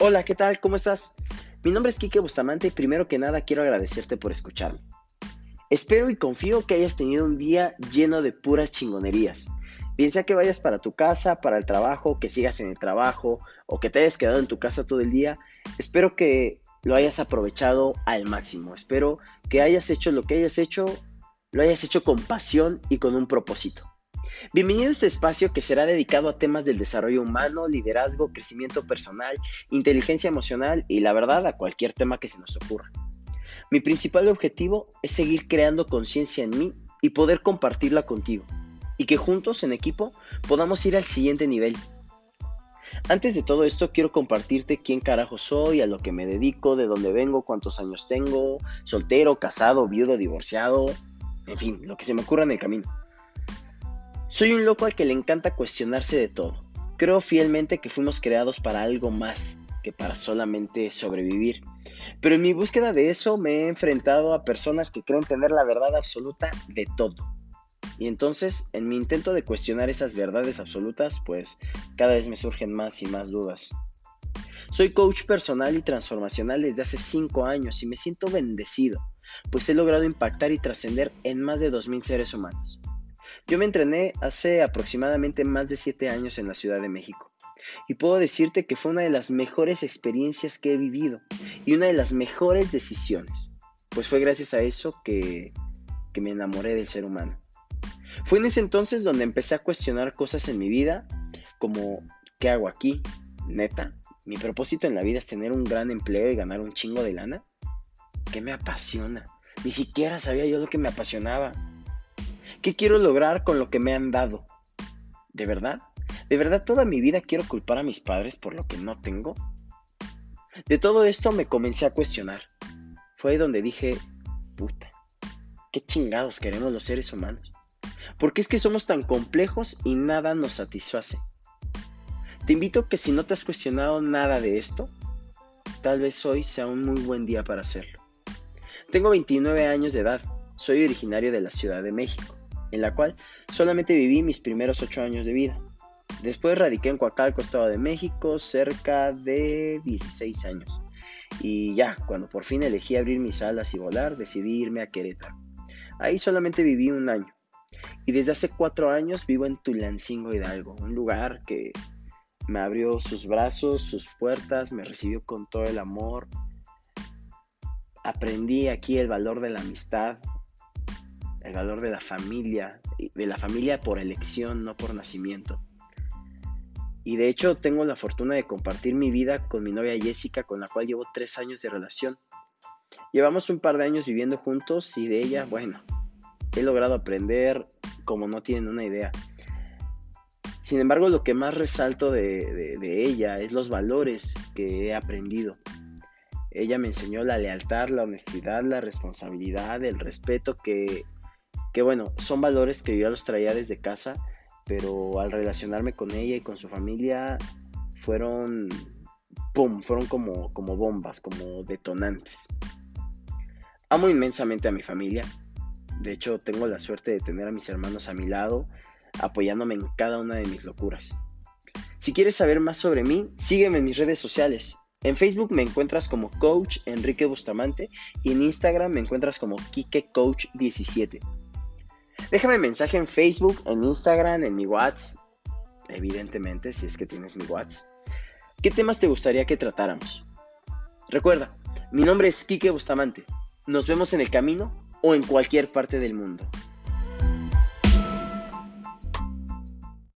Hola, ¿qué tal? ¿Cómo estás? Mi nombre es Kike Bustamante y primero que nada quiero agradecerte por escucharme. Espero y confío que hayas tenido un día lleno de puras chingonerías. Bien sea que vayas para tu casa, para el trabajo, que sigas en el trabajo o que te hayas quedado en tu casa todo el día, espero que lo hayas aprovechado al máximo. Espero que hayas hecho lo que hayas hecho, lo hayas hecho con pasión y con un propósito. Bienvenido a este espacio que será dedicado a temas del desarrollo humano, liderazgo, crecimiento personal, inteligencia emocional y la verdad a cualquier tema que se nos ocurra. Mi principal objetivo es seguir creando conciencia en mí y poder compartirla contigo, y que juntos en equipo podamos ir al siguiente nivel. Antes de todo esto quiero compartirte quién carajo soy, a lo que me dedico, de dónde vengo, cuántos años tengo, soltero, casado, viudo, divorciado, en fin, lo que se me ocurra en el camino. Soy un loco al que le encanta cuestionarse de todo. Creo fielmente que fuimos creados para algo más que para solamente sobrevivir. Pero en mi búsqueda de eso me he enfrentado a personas que creen tener la verdad absoluta de todo. Y entonces, en mi intento de cuestionar esas verdades absolutas, pues cada vez me surgen más y más dudas. Soy coach personal y transformacional desde hace 5 años y me siento bendecido, pues he logrado impactar y trascender en más de 2.000 seres humanos. Yo me entrené hace aproximadamente más de 7 años en la Ciudad de México y puedo decirte que fue una de las mejores experiencias que he vivido y una de las mejores decisiones, pues fue gracias a eso que, que me enamoré del ser humano. Fue en ese entonces donde empecé a cuestionar cosas en mi vida como ¿qué hago aquí? Neta, mi propósito en la vida es tener un gran empleo y ganar un chingo de lana. ¿Qué me apasiona? Ni siquiera sabía yo lo que me apasionaba. ¿Qué quiero lograr con lo que me han dado? ¿De verdad? ¿De verdad toda mi vida quiero culpar a mis padres por lo que no tengo? De todo esto me comencé a cuestionar. Fue donde dije, puta, ¿qué chingados queremos los seres humanos? ¿Por qué es que somos tan complejos y nada nos satisface? Te invito a que si no te has cuestionado nada de esto, tal vez hoy sea un muy buen día para hacerlo. Tengo 29 años de edad, soy originario de la Ciudad de México en la cual solamente viví mis primeros ocho años de vida. Después radiqué en Coacalco, Estado de México, cerca de 16 años. Y ya, cuando por fin elegí abrir mis alas y volar, decidí irme a Querétaro. Ahí solamente viví un año. Y desde hace cuatro años vivo en Tulancingo Hidalgo, un lugar que me abrió sus brazos, sus puertas, me recibió con todo el amor. Aprendí aquí el valor de la amistad, el valor de la familia, de la familia por elección, no por nacimiento. Y de hecho tengo la fortuna de compartir mi vida con mi novia Jessica, con la cual llevo tres años de relación. Llevamos un par de años viviendo juntos y de ella, bueno, he logrado aprender como no tienen una idea. Sin embargo, lo que más resalto de, de ella es los valores que he aprendido. Ella me enseñó la lealtad, la honestidad, la responsabilidad, el respeto que que bueno, son valores que yo ya los traía desde casa, pero al relacionarme con ella y con su familia fueron, ¡pum!, fueron como, como bombas, como detonantes. Amo inmensamente a mi familia, de hecho tengo la suerte de tener a mis hermanos a mi lado, apoyándome en cada una de mis locuras. Si quieres saber más sobre mí, sígueme en mis redes sociales. En Facebook me encuentras como Coach Enrique Bustamante y en Instagram me encuentras como Kike Coach 17. Déjame mensaje en Facebook, en Instagram, en mi WhatsApp. Evidentemente, si es que tienes mi WhatsApp. ¿Qué temas te gustaría que tratáramos? Recuerda, mi nombre es Kike Bustamante. Nos vemos en el camino o en cualquier parte del mundo.